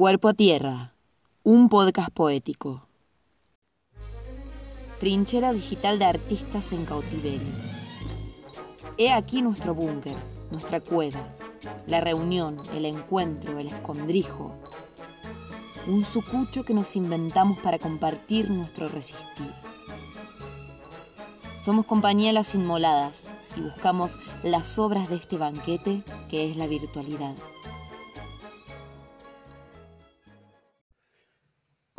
Cuerpo a Tierra, un podcast poético. Trinchera digital de artistas en cautiverio. He aquí nuestro búnker, nuestra cueva, la reunión, el encuentro, el escondrijo. Un sucucho que nos inventamos para compartir nuestro resistir. Somos compañía las inmoladas y buscamos las obras de este banquete que es la virtualidad.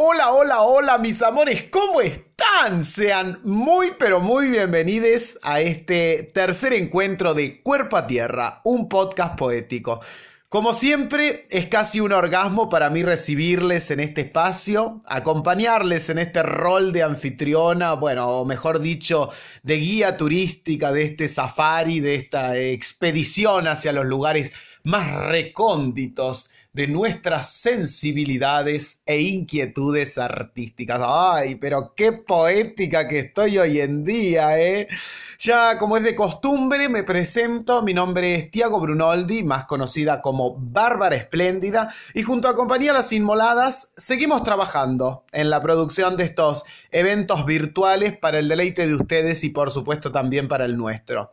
Hola, hola, hola, mis amores, ¿cómo están? Sean muy, pero muy bienvenidos a este tercer encuentro de Cuerpo a Tierra, un podcast poético. Como siempre, es casi un orgasmo para mí recibirles en este espacio, acompañarles en este rol de anfitriona, bueno, o mejor dicho, de guía turística de este safari, de esta expedición hacia los lugares más recónditos de nuestras sensibilidades e inquietudes artísticas. Ay, pero qué poética que estoy hoy en día, ¿eh? Ya como es de costumbre, me presento. Mi nombre es Tiago Brunoldi, más conocida como Bárbara Espléndida, y junto a Compañía Las Inmoladas seguimos trabajando en la producción de estos eventos virtuales para el deleite de ustedes y por supuesto también para el nuestro.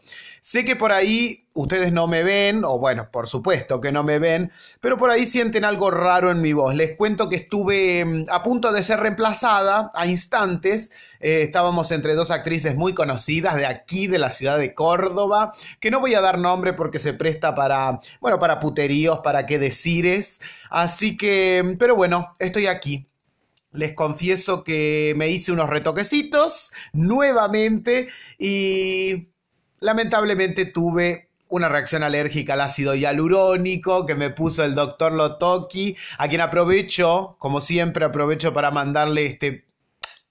Sé que por ahí ustedes no me ven, o bueno, por supuesto que no me ven, pero por ahí sienten algo raro en mi voz. Les cuento que estuve mm, a punto de ser reemplazada a instantes. Eh, estábamos entre dos actrices muy conocidas de aquí, de la ciudad de Córdoba, que no voy a dar nombre porque se presta para, bueno, para puteríos, para qué decires. Así que, mm, pero bueno, estoy aquí. Les confieso que me hice unos retoquecitos nuevamente y lamentablemente tuve una reacción alérgica al ácido hialurónico que me puso el doctor Lotoki, a quien aprovecho, como siempre, aprovecho para mandarle este,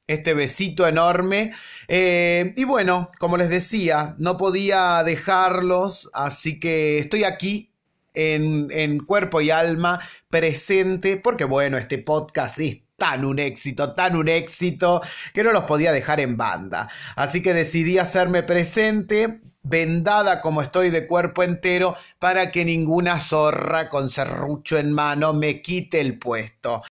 este besito enorme. Eh, y bueno, como les decía, no podía dejarlos, así que estoy aquí en, en cuerpo y alma presente, porque bueno, este podcast es tan un éxito, tan un éxito, que no los podía dejar en banda. Así que decidí hacerme presente vendada como estoy de cuerpo entero para que ninguna zorra con serrucho en mano me quite el puesto.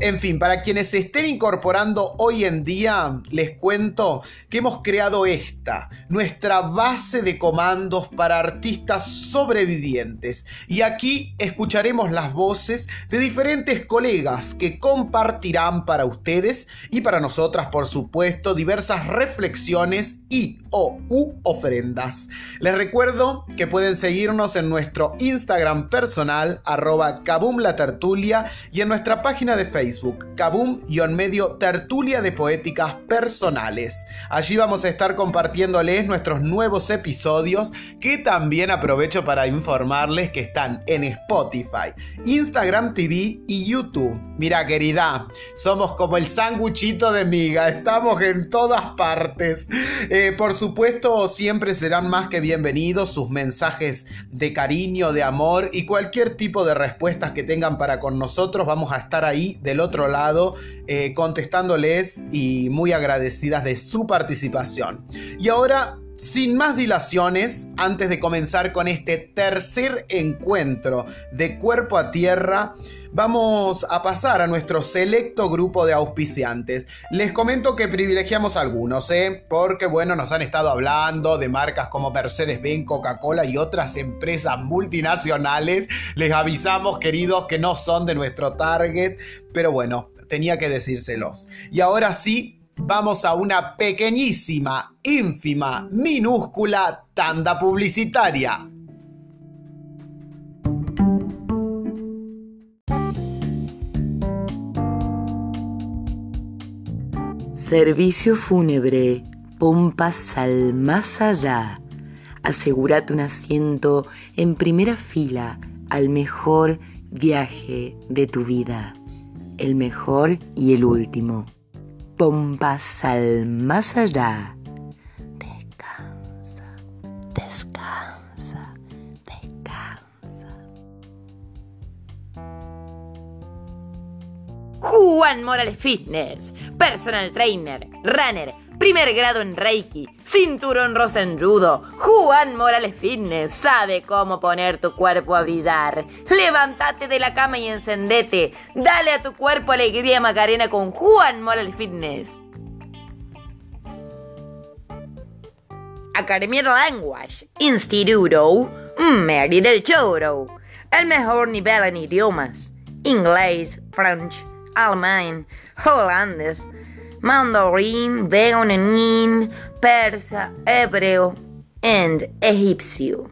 En fin, para quienes se estén incorporando hoy en día, les cuento que hemos creado esta, nuestra base de comandos para artistas sobrevivientes. Y aquí escucharemos las voces de diferentes colegas que compartirán para ustedes y para nosotras, por supuesto, diversas reflexiones y o u ofrendas. Les recuerdo que pueden seguirnos en nuestro Instagram personal, arroba la tertulia, y en nuestra página de Facebook Facebook, Kabum-medio Tertulia de Poéticas Personales. Allí vamos a estar compartiéndoles nuestros nuevos episodios que también aprovecho para informarles que están en Spotify, Instagram TV y YouTube. Mira querida, somos como el sanguchito de miga, estamos en todas partes. Eh, por supuesto, siempre serán más que bienvenidos sus mensajes de cariño, de amor y cualquier tipo de respuestas que tengan para con nosotros. Vamos a estar ahí otro lado eh, contestándoles y muy agradecidas de su participación. Y ahora sin más dilaciones, antes de comenzar con este tercer encuentro de cuerpo a tierra, vamos a pasar a nuestro selecto grupo de auspiciantes. Les comento que privilegiamos algunos, ¿eh? Porque, bueno, nos han estado hablando de marcas como Mercedes-Benz, Coca-Cola y otras empresas multinacionales. Les avisamos, queridos, que no son de nuestro target, pero bueno, tenía que decírselos. Y ahora sí, vamos a una pequeñísima, ínfima, minúscula tanda publicitaria. Servicio fúnebre, pompas al más allá. Asegúrate un asiento en primera fila al mejor viaje de tu vida, el mejor y el último pompas al más allá. Descansa, descansa, descansa. Juan Morales Fitness, personal trainer, runner primer grado en Reiki, cinturón rosa. Juan Morales Fitness sabe cómo poner tu cuerpo a brillar. Levántate de la cama y encendete. Dale a tu cuerpo alegría Macarena con Juan Morales Fitness. Academia de Language, Instituto Mary del Choro. El mejor nivel en idiomas. Inglés, French, alemán, holandés, mandarín, vietnamín, persa, hebreo y egipcio.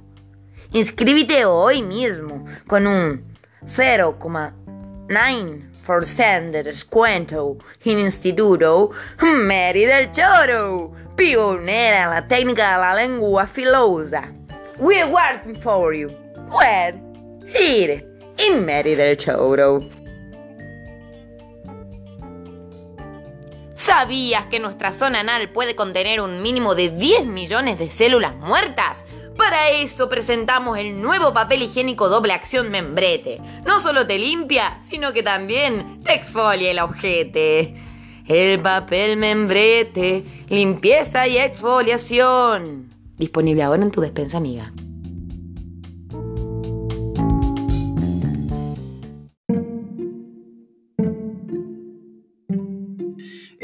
Inscríbete hoy mismo con un 0,9% de descuento en Instituto Mary del Choro, pionera en la técnica de la lengua filosa. We're waiting for you. Where? Here, in Mary del Choro. ¿Sabías que nuestra zona anal puede contener un mínimo de 10 millones de células muertas? Para eso presentamos el nuevo papel higiénico doble acción membrete. No solo te limpia, sino que también te exfolia el ojete. El papel membrete, limpieza y exfoliación. Disponible ahora en tu despensa amiga.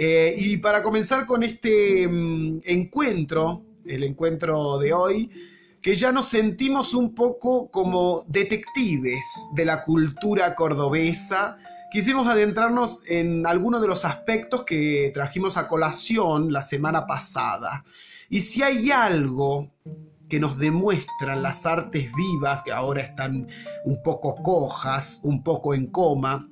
Eh, y para comenzar con este mm, encuentro, el encuentro de hoy, que ya nos sentimos un poco como detectives de la cultura cordobesa, quisimos adentrarnos en algunos de los aspectos que trajimos a colación la semana pasada. Y si hay algo que nos demuestran las artes vivas, que ahora están un poco cojas, un poco en coma,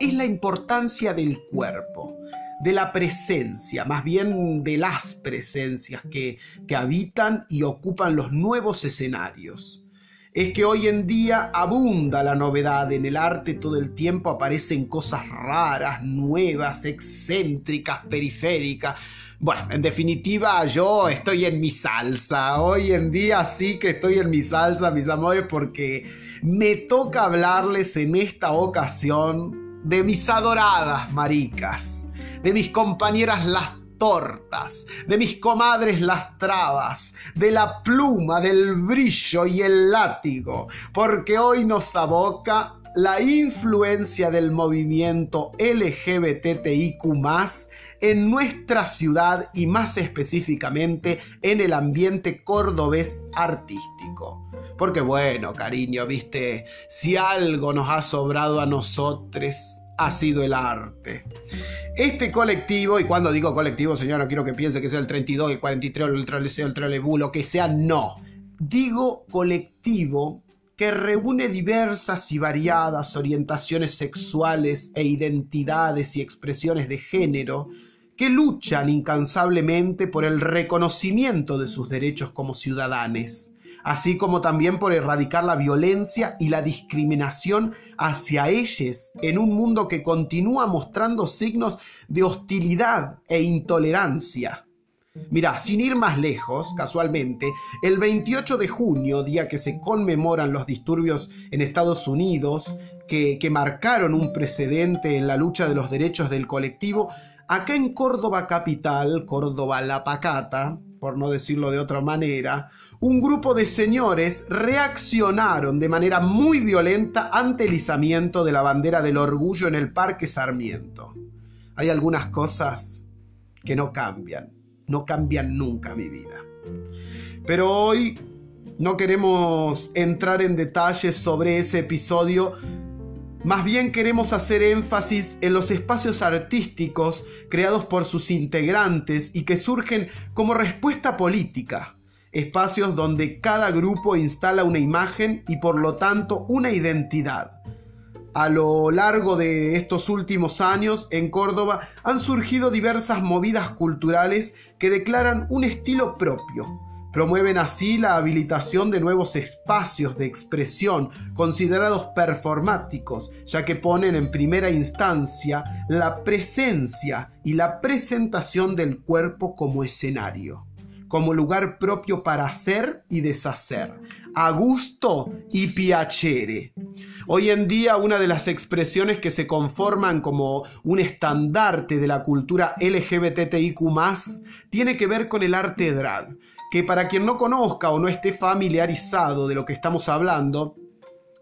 es la importancia del cuerpo de la presencia, más bien de las presencias que, que habitan y ocupan los nuevos escenarios. Es que hoy en día abunda la novedad. En el arte, todo el tiempo aparecen cosas raras, nuevas, excéntricas, periféricas. Bueno, en definitiva yo estoy en mi salsa, hoy en día sí que estoy en mi salsa, mis amores, porque me toca hablarles en esta ocasión de mis adoradas maricas de mis compañeras las tortas, de mis comadres las trabas, de la pluma, del brillo y el látigo, porque hoy nos aboca la influencia del movimiento LGBTIQ en nuestra ciudad y más específicamente en el ambiente cordobés artístico. Porque bueno, cariño, viste, si algo nos ha sobrado a nosotros ha sido el arte. Este colectivo, y cuando digo colectivo, señor, no quiero que piense que sea el 32, el 43, el troleseo, el trolebú, lo que sea, no. Digo colectivo que reúne diversas y variadas orientaciones sexuales e identidades y expresiones de género que luchan incansablemente por el reconocimiento de sus derechos como ciudadanos así como también por erradicar la violencia y la discriminación hacia ellos en un mundo que continúa mostrando signos de hostilidad e intolerancia. Mira, sin ir más lejos, casualmente, el 28 de junio, día que se conmemoran los disturbios en Estados Unidos, que, que marcaron un precedente en la lucha de los derechos del colectivo, acá en Córdoba capital, Córdoba la Pacata, por no decirlo de otra manera, un grupo de señores reaccionaron de manera muy violenta ante el izamiento de la bandera del orgullo en el Parque Sarmiento. Hay algunas cosas que no cambian, no cambian nunca mi vida. Pero hoy no queremos entrar en detalles sobre ese episodio, más bien queremos hacer énfasis en los espacios artísticos creados por sus integrantes y que surgen como respuesta política espacios donde cada grupo instala una imagen y por lo tanto una identidad. A lo largo de estos últimos años en Córdoba han surgido diversas movidas culturales que declaran un estilo propio. Promueven así la habilitación de nuevos espacios de expresión considerados performáticos, ya que ponen en primera instancia la presencia y la presentación del cuerpo como escenario como lugar propio para hacer y deshacer, a gusto y piacere. Hoy en día una de las expresiones que se conforman como un estandarte de la cultura LGBTIQ tiene que ver con el arte drag, que para quien no conozca o no esté familiarizado de lo que estamos hablando,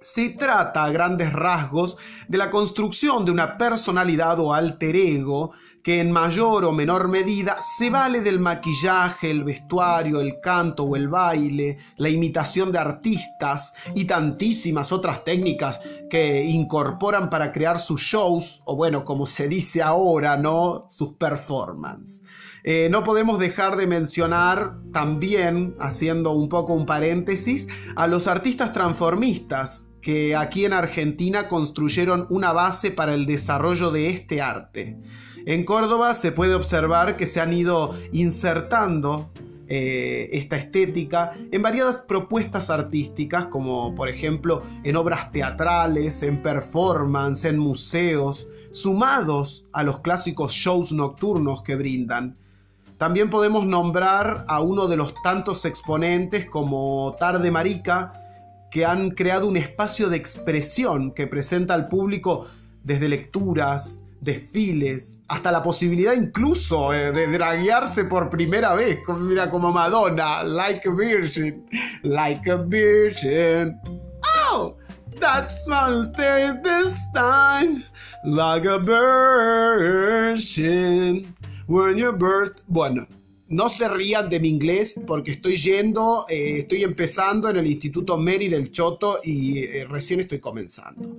se trata a grandes rasgos de la construcción de una personalidad o alter ego que en mayor o menor medida se vale del maquillaje, el vestuario, el canto o el baile, la imitación de artistas y tantísimas otras técnicas que incorporan para crear sus shows, o bueno, como se dice ahora, ¿no? Sus performances. Eh, no podemos dejar de mencionar también, haciendo un poco un paréntesis, a los artistas transformistas que aquí en Argentina construyeron una base para el desarrollo de este arte. En Córdoba se puede observar que se han ido insertando eh, esta estética en variadas propuestas artísticas, como por ejemplo en obras teatrales, en performance, en museos, sumados a los clásicos shows nocturnos que brindan. También podemos nombrar a uno de los tantos exponentes como Tarde Marica, que han creado un espacio de expresión que presenta al público desde lecturas, desfiles, hasta la posibilidad incluso eh, de draguearse por primera vez, mira, como Madonna, like a virgin, like a virgin. Oh, that's stay this time, like a virgin. When your birth. Bueno, no se rían de mi inglés porque estoy yendo, eh, estoy empezando en el Instituto Mary del Choto y eh, recién estoy comenzando.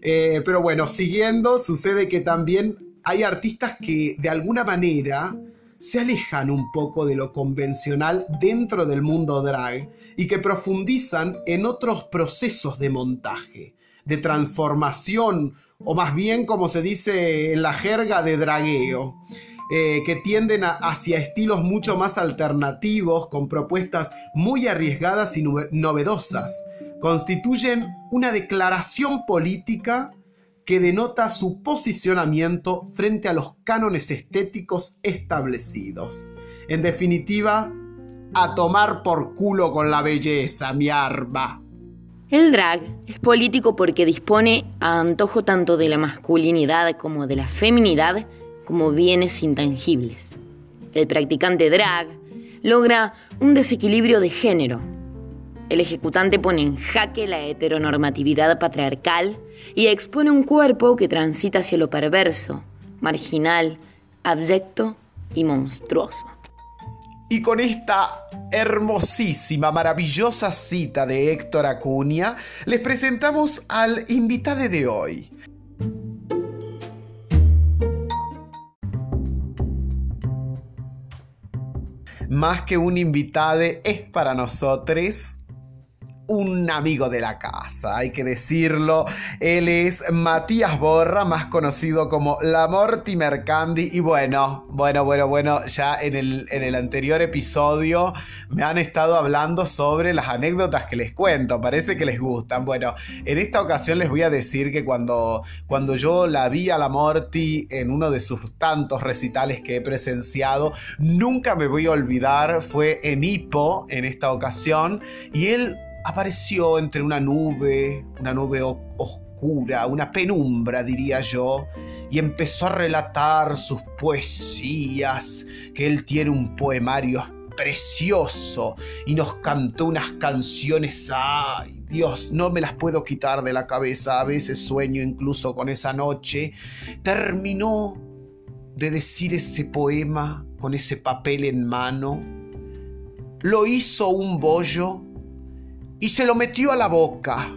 Eh, pero bueno, siguiendo, sucede que también hay artistas que de alguna manera se alejan un poco de lo convencional dentro del mundo drag y que profundizan en otros procesos de montaje, de transformación o más bien como se dice en la jerga de dragueo. Eh, que tienden hacia estilos mucho más alternativos, con propuestas muy arriesgadas y novedosas. Constituyen una declaración política que denota su posicionamiento frente a los cánones estéticos establecidos. En definitiva, a tomar por culo con la belleza, mi arma. El drag es político porque dispone a antojo tanto de la masculinidad como de la feminidad como bienes intangibles. El practicante drag logra un desequilibrio de género. El ejecutante pone en jaque la heteronormatividad patriarcal y expone un cuerpo que transita hacia lo perverso, marginal, abyecto y monstruoso. Y con esta hermosísima, maravillosa cita de Héctor Acuña, les presentamos al invitado de hoy, más que un invitado, es para nosotros un amigo de la casa, hay que decirlo. Él es Matías Borra, más conocido como La Mortimer Candy. Y bueno, bueno, bueno, bueno, ya en el, en el anterior episodio me han estado hablando sobre las anécdotas que les cuento. Parece que les gustan. Bueno, en esta ocasión les voy a decir que cuando, cuando yo la vi a La Morty en uno de sus tantos recitales que he presenciado, nunca me voy a olvidar. Fue en Hipo en esta ocasión y él apareció entre una nube, una nube oscura, una penumbra, diría yo, y empezó a relatar sus poesías, que él tiene un poemario precioso y nos cantó unas canciones, ay Dios, no me las puedo quitar de la cabeza, a veces sueño incluso con esa noche. Terminó de decir ese poema con ese papel en mano, lo hizo un bollo y se lo metió a la boca.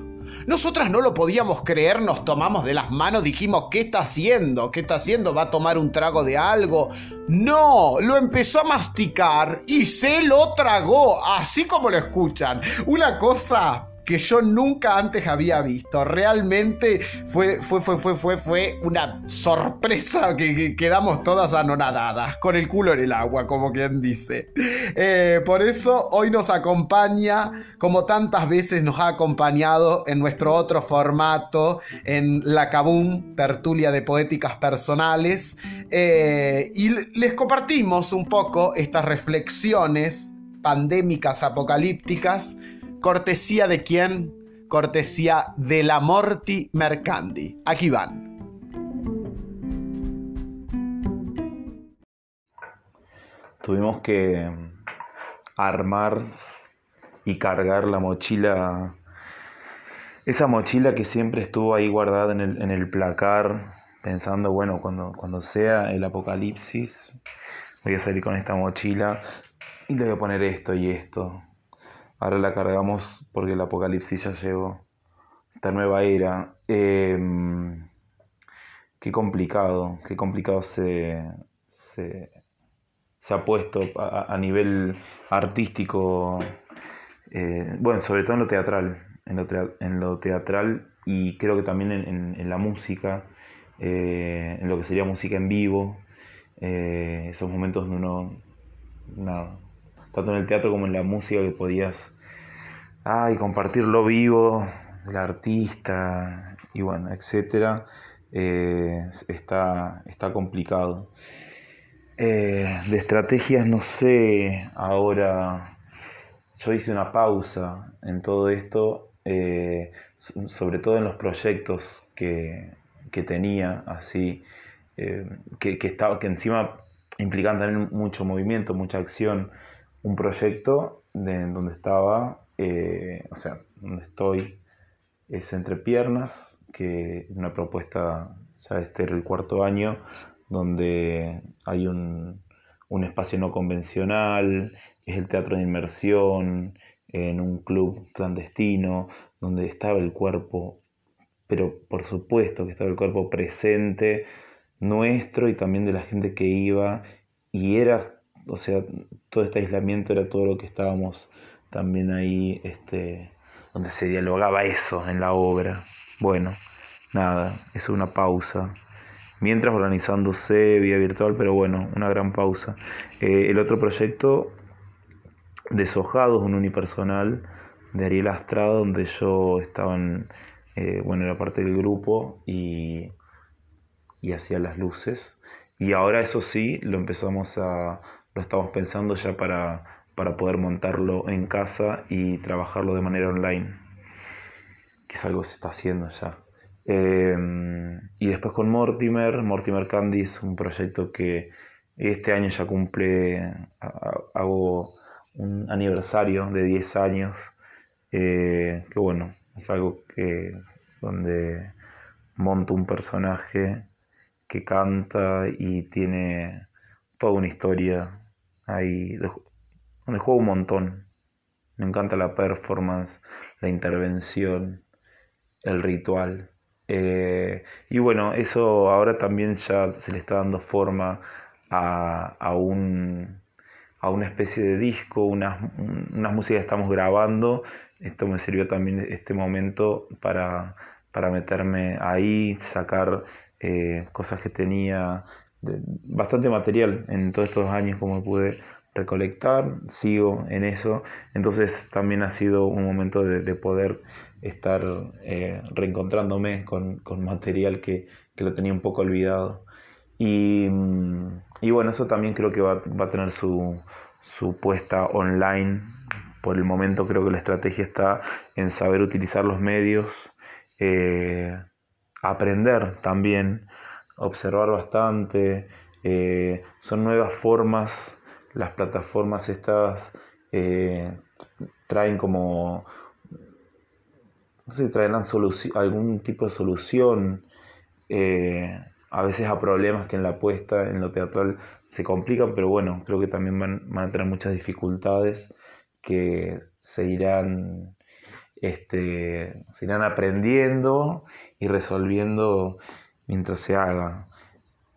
Nosotras no lo podíamos creer, nos tomamos de las manos, dijimos, ¿qué está haciendo? ¿Qué está haciendo? ¿Va a tomar un trago de algo? No, lo empezó a masticar y se lo tragó, así como lo escuchan. Una cosa que yo nunca antes había visto. Realmente fue, fue, fue, fue, fue, fue una sorpresa que, quedamos todas anonadadas, con el culo en el agua, como quien dice. Eh, por eso hoy nos acompaña, como tantas veces nos ha acompañado en nuestro otro formato, en la Kabum, tertulia de poéticas personales, eh, y les compartimos un poco estas reflexiones pandémicas apocalípticas Cortesía de quién? cortesía de la Morti Mercandi. Aquí van. Tuvimos que armar y cargar la mochila, esa mochila que siempre estuvo ahí guardada en el, en el placar, pensando, bueno, cuando, cuando sea el apocalipsis, voy a salir con esta mochila y le voy a poner esto y esto. Ahora la cargamos porque el apocalipsis ya llegó. Esta nueva era. Em, qué complicado, qué complicado se, se, ha puesto a, nivel artístico. Eh, bueno, sobre todo en lo teatral. En lo, teatral y creo que también en, la música, eh, en lo que sería música en vivo. Eh, esos momentos de uno, nada, tanto en el teatro como en la música que podías ay, compartirlo vivo, el artista y bueno, etcétera, eh, está, está complicado. Eh, de estrategias no sé, ahora yo hice una pausa en todo esto, sobre todo en los proyectos que, que tenía, así, eh, que, estaba, que encima implican también mucho movimiento, mucha acción. Un proyecto de, donde estaba, eh, o sea, donde estoy, es Entre Piernas, que una propuesta, ya este era el cuarto año, donde hay un, un espacio no convencional, es el teatro de inmersión, en un club clandestino, donde estaba el cuerpo, pero por supuesto que estaba el cuerpo presente, nuestro y también de la gente que iba y era, o sea, todo este aislamiento era todo lo que estábamos también ahí, este, donde se dialogaba eso en la obra. Bueno, nada, es una pausa. Mientras organizándose vía virtual, pero bueno, una gran pausa. Eh, el otro proyecto, Deshojados, un unipersonal de Ariel Astrada, donde yo estaba en, eh, bueno, era parte del grupo y y hacía las luces. Y ahora eso sí, lo empezamos a, lo estamos pensando ya para, para poder montarlo en casa y trabajarlo de manera online, que es algo que se está haciendo ya. Em, y después con Mortimer, Mortimer Candy es un proyecto que este año ya cumple, hago un aniversario de 10 años, eh, que bueno, es algo que donde monto un personaje que canta y tiene toda una historia ahí, donde juego un montón. Me encanta la performance, la intervención, el ritual. Eh, y bueno, eso ahora también ya se le está dando forma a, a, un, a una especie de disco, unas, unas músicas que estamos grabando. Esto me sirvió también este momento para, para meterme ahí, sacar eh, cosas que tenía, bastante material en todos estos años como pude recolectar, sigo en eso, entonces también ha sido un momento de, poder estar eh, reencontrándome con, material que, lo tenía un poco olvidado. Y, bueno, eso también creo que va, a tener su, puesta online. Por el momento creo que la estrategia está en saber utilizar los medios, eh, aprender también, observar bastante. Eh, son nuevas formas, las plataformas estas eh, traen como, no sé, traen algún tipo de solución. Eh, a veces a problemas que en la puesta, en lo teatral, se complican, pero bueno, creo que también van, van a tener muchas dificultades que se irán este, se irán aprendiendo y resolviendo mientras se haga.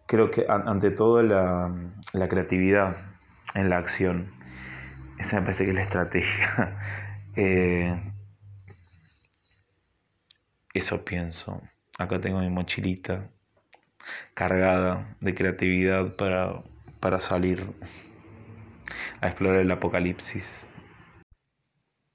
Creo que ante todo la, creatividad en la acción. Esa me parece que es la estrategia. Eh, eso pienso. Acá tengo mi mochilita cargada de creatividad para, para salir a explorar el apocalipsis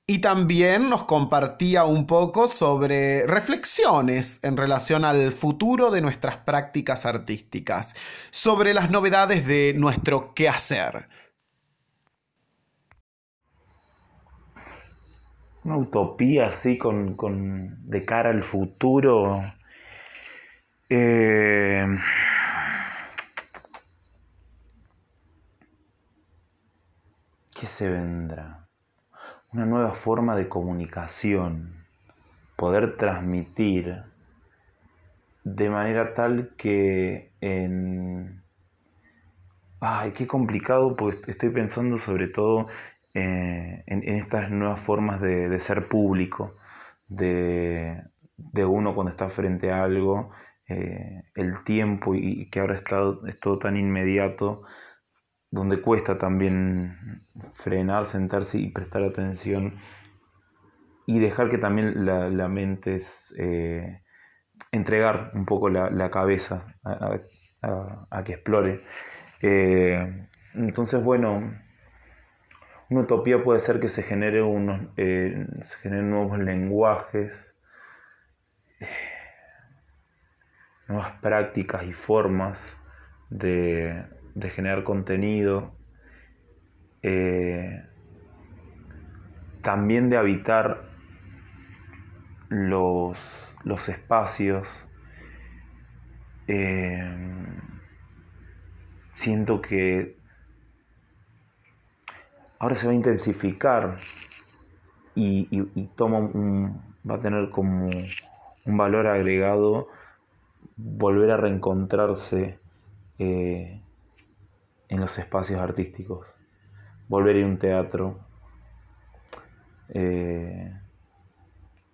y también nos compartía un poco sobre reflexiones en relación al futuro de nuestras prácticas artísticas, sobre las novedades de nuestro quehacer. una utopía así con, con, de cara al futuro. Eh, ¿Qué se vendrá? Una nueva forma de comunicación, poder transmitir de manera tal que en... Ay, qué complicado, porque estoy pensando sobre todo eh, en, estas nuevas formas de, ser público, de, uno cuando está frente a algo, eh, el tiempo y, que ahora está, es todo tan inmediato, donde cuesta también frenar, sentarse y prestar atención y dejar que también la, mente es... Eh, entregar un poco la, cabeza a, que explore. Eh, entonces, bueno, una utopía puede ser que se genere unos, eh, se generen nuevos lenguajes, nuevas prácticas y formas de, generar contenido, eh, también de habitar los los espacios. Eh, siento que ahora se va a intensificar y, toma un, va a tener como un valor agregado volver a reencontrarse eh, en los espacios artísticos, volver a a un teatro. Eh,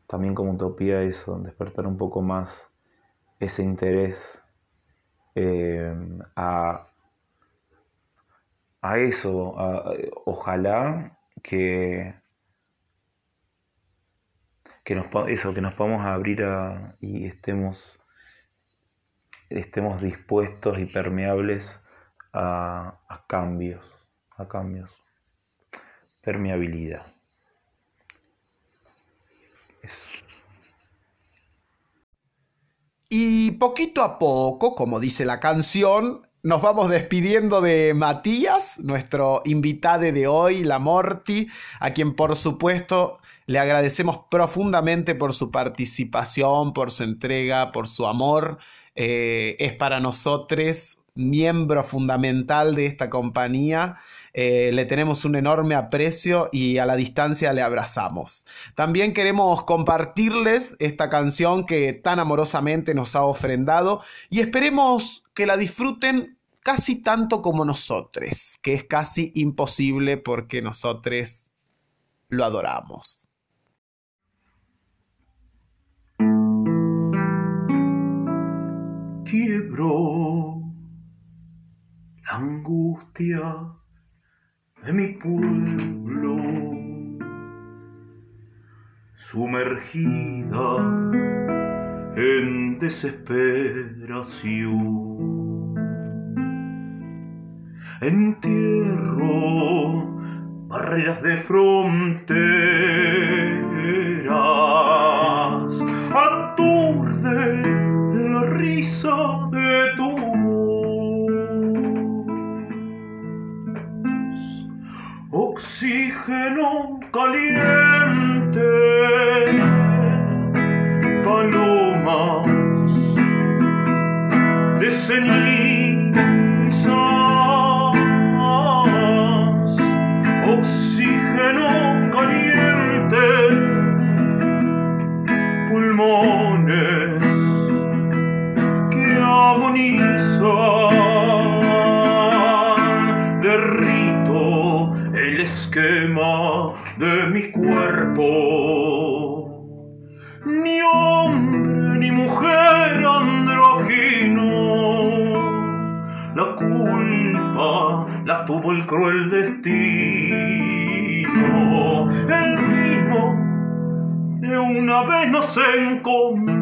también como utopía eso, despertar un poco más ese interés eh, a, a, eso, ojalá que, que nos, eso, que nos podamos abrir a, y estemos, estemos dispuestos y permeables a, cambios, a cambios, permeabilidad. Y poquito a poco, como dice la canción, nos vamos despidiendo de Matías, nuestro invitado de hoy, la Morti, a quien por supuesto le agradecemos profundamente por su participación, por su entrega, por su amor. Eh, es para nosotros miembro fundamental de esta compañía eh, le tenemos un enorme aprecio y a la distancia le abrazamos. También queremos compartirles esta canción que tan amorosamente nos ha ofrendado y esperemos que la disfruten casi tanto como nosotros, que es casi imposible porque nosotros lo adoramos. Quiebro angustia de mi pueblo, sumergida en desesperación. Entierro barreras de fronteras, aturde la risa de oxígeno caliente, palomas de cenizas, de mi cuerpo. Ni hombre ni mujer andrógino, la culpa la tuvo el cruel destino. El ritmo de una vez nos encontró.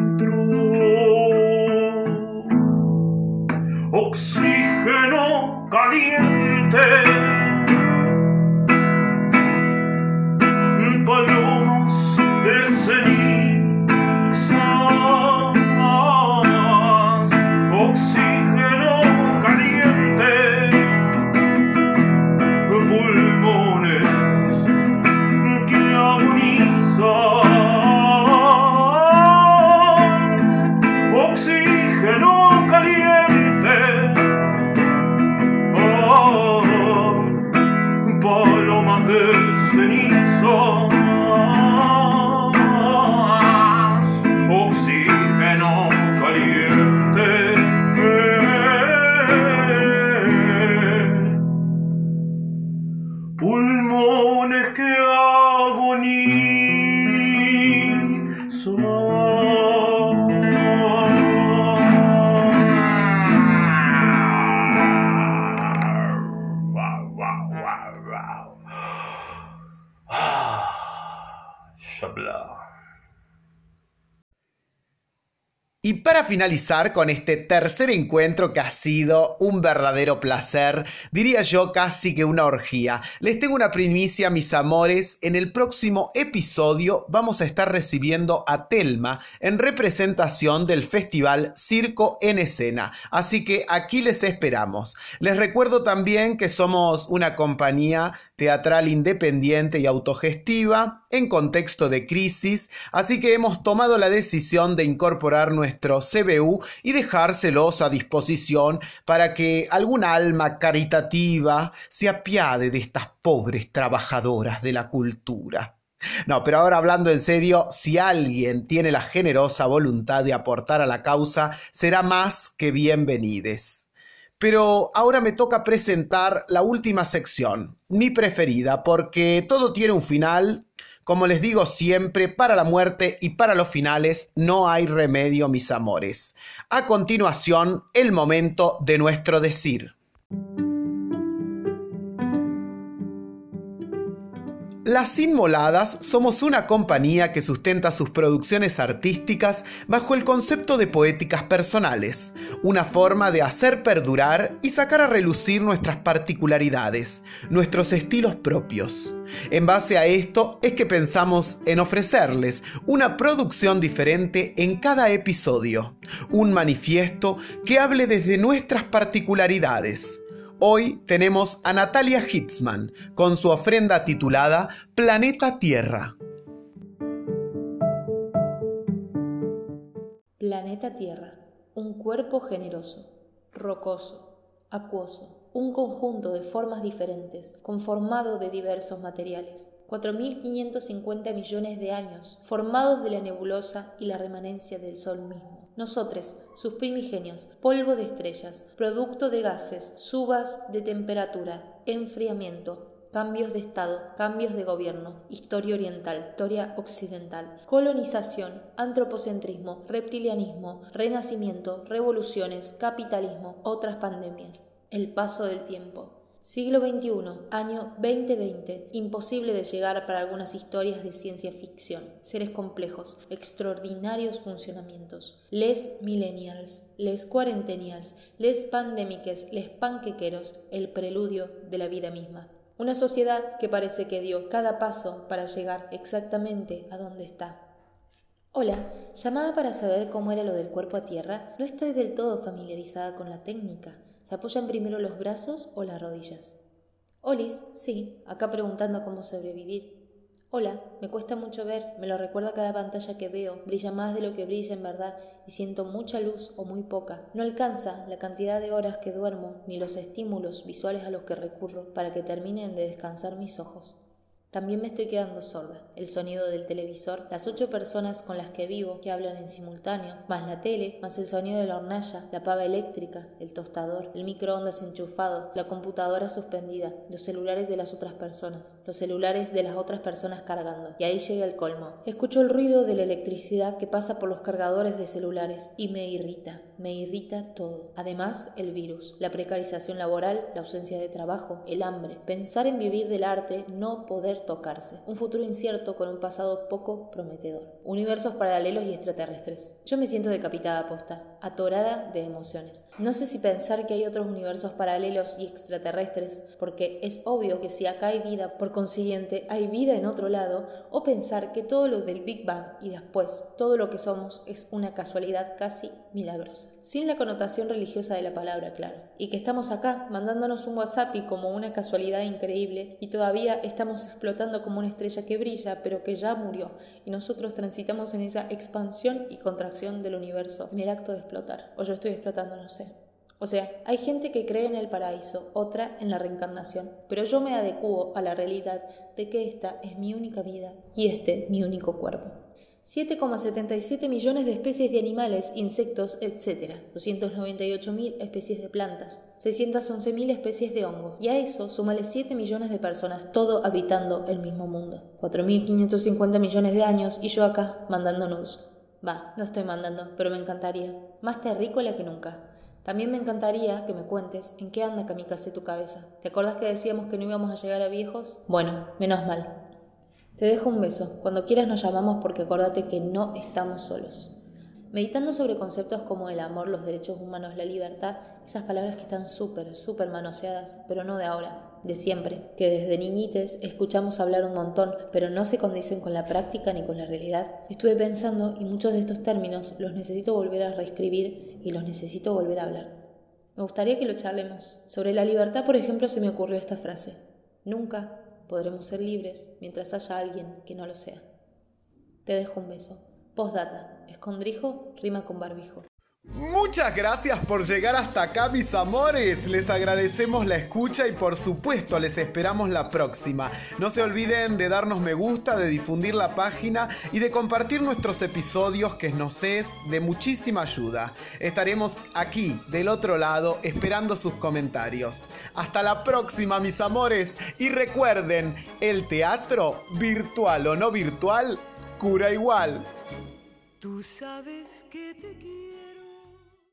Para finalizar con este tercer encuentro que ha sido un verdadero placer, diría yo casi que una orgía, les tengo una primicia, mis amores. En el próximo episodio vamos a estar recibiendo a Telma en representación del festival Circo en Escena. Así que aquí les esperamos. Les recuerdo también que somos una compañía teatral independiente y autogestiva en contexto de crisis, así que hemos tomado la decisión de incorporar nuestro CBU y dejárselos a disposición para que algún alma caritativa se apiade de estas pobres trabajadoras de la cultura. No, pero ahora hablando en serio, si alguien tiene la generosa voluntad de aportar a la causa, será más que bienvenides. Pero ahora me toca presentar la última sección, mi preferida, porque todo tiene un final. Como les digo siempre, para la muerte y para los finales no hay remedio, mis amores. A continuación, el momento de nuestro decir. Las Inmoladas somos una compañía que sustenta sus producciones artísticas bajo el concepto de poéticas personales, una forma de hacer perdurar y sacar a relucir nuestras particularidades, nuestros estilos propios. En base a esto es que pensamos en ofrecerles una producción diferente en cada episodio, un manifiesto que hable desde nuestras particularidades Hoy tenemos a Natalia Hitzman con su ofrenda titulada Planeta Tierra. Planeta Tierra, un cuerpo generoso, rocoso, acuoso, un conjunto de formas diferentes, conformado de diversos materiales. 4.550 millones de años, formados de la nebulosa y la remanencia del Sol mismo. Nosotros, sus primigenios, polvo de estrellas, producto de gases, subas de temperatura, enfriamiento, cambios de estado, cambios de gobierno, historia oriental, historia occidental, colonización, antropocentrismo, reptilianismo, renacimiento, revoluciones, capitalismo, otras pandemias, el paso del tiempo. Siglo XXI, año 2020, imposible de llegar para algunas historias de ciencia ficción, seres complejos, extraordinarios funcionamientos. Les millennials, les cuarentenials, les pandemiques, les panquequeros, el preludio de la vida misma. Una sociedad que parece que dio cada paso para llegar exactamente a donde está. Hola, llamada para saber cómo era lo del cuerpo a tierra. No estoy del todo familiarizada con la técnica. ¿Se apoyan primero los brazos o las rodillas? Olis, sí, acá preguntando cómo sobrevivir. Hola, me cuesta mucho ver, me lo recuerda cada pantalla que veo, brilla más de lo que brilla en verdad y siento mucha luz o muy poca. No alcanza la cantidad de horas que duermo ni los estímulos visuales a los que recurro para que terminen de descansar mis ojos. También me estoy quedando sorda. El sonido del televisor, las ocho personas con las que vivo que hablan en simultáneo, más la tele, más el sonido de la hornalla, la pava eléctrica, el tostador, el microondas enchufado, la computadora suspendida, los celulares de las otras personas, los celulares de las otras personas cargando. Y ahí llega el colmo. Escucho el ruido de la electricidad que pasa por los cargadores de celulares y me irrita me irrita todo. Además, el virus, la precarización laboral, la ausencia de trabajo, el hambre, pensar en vivir del arte, no poder tocarse, un futuro incierto con un pasado poco prometedor, universos paralelos y extraterrestres. Yo me siento decapitada posta, atorada de emociones. No sé si pensar que hay otros universos paralelos y extraterrestres, porque es obvio que si acá hay vida, por consiguiente hay vida en otro lado, o pensar que todo lo del Big Bang y después todo lo que somos es una casualidad casi milagrosa sin la connotación religiosa de la palabra, claro. Y que estamos acá mandándonos un WhatsApp y como una casualidad increíble y todavía estamos explotando como una estrella que brilla pero que ya murió y nosotros transitamos en esa expansión y contracción del universo en el acto de explotar. O yo estoy explotando, no sé. O sea, hay gente que cree en el paraíso, otra en la reencarnación, pero yo me adecuo a la realidad de que esta es mi única vida y este mi único cuerpo. 7,77 millones de especies de animales, insectos, etc., 298.000 especies de plantas, 611.000 especies de hongos, y a eso súmale 7 millones de personas, todo habitando el mismo mundo. 4.550 millones de años y yo acá mandando nudes. Va, no estoy mandando, pero me encantaría. Más terrícola que nunca. También me encantaría que me cuentes en qué anda kamikaze tu cabeza. ¿Te acordás que decíamos que no íbamos a llegar a viejos? Bueno, menos mal. Te dejo un beso. Cuando quieras nos llamamos porque acordate que no estamos solos. Meditando sobre conceptos como el amor, los derechos humanos, la libertad, esas palabras que están súper, súper manoseadas, pero no de ahora, de siempre, que desde niñites escuchamos hablar un montón, pero no se condicen con la práctica ni con la realidad. Estuve pensando y muchos de estos términos los necesito volver a reescribir y los necesito volver a hablar. Me gustaría que lo charlemos. Sobre la libertad, por ejemplo, se me ocurrió esta frase. Nunca podremos ser libres mientras haya alguien que no lo sea. Te dejo un beso. Postdata. Escondrijo rima con barbijo. Muchas gracias por llegar hasta acá, mis amores. Les agradecemos la escucha y por supuesto les esperamos la próxima. No se olviden de darnos me gusta, de difundir la página y de compartir nuestros episodios que nos es de muchísima ayuda. Estaremos aquí, del otro lado, esperando sus comentarios. Hasta la próxima, mis amores. Y recuerden, el teatro, virtual o no virtual, cura igual.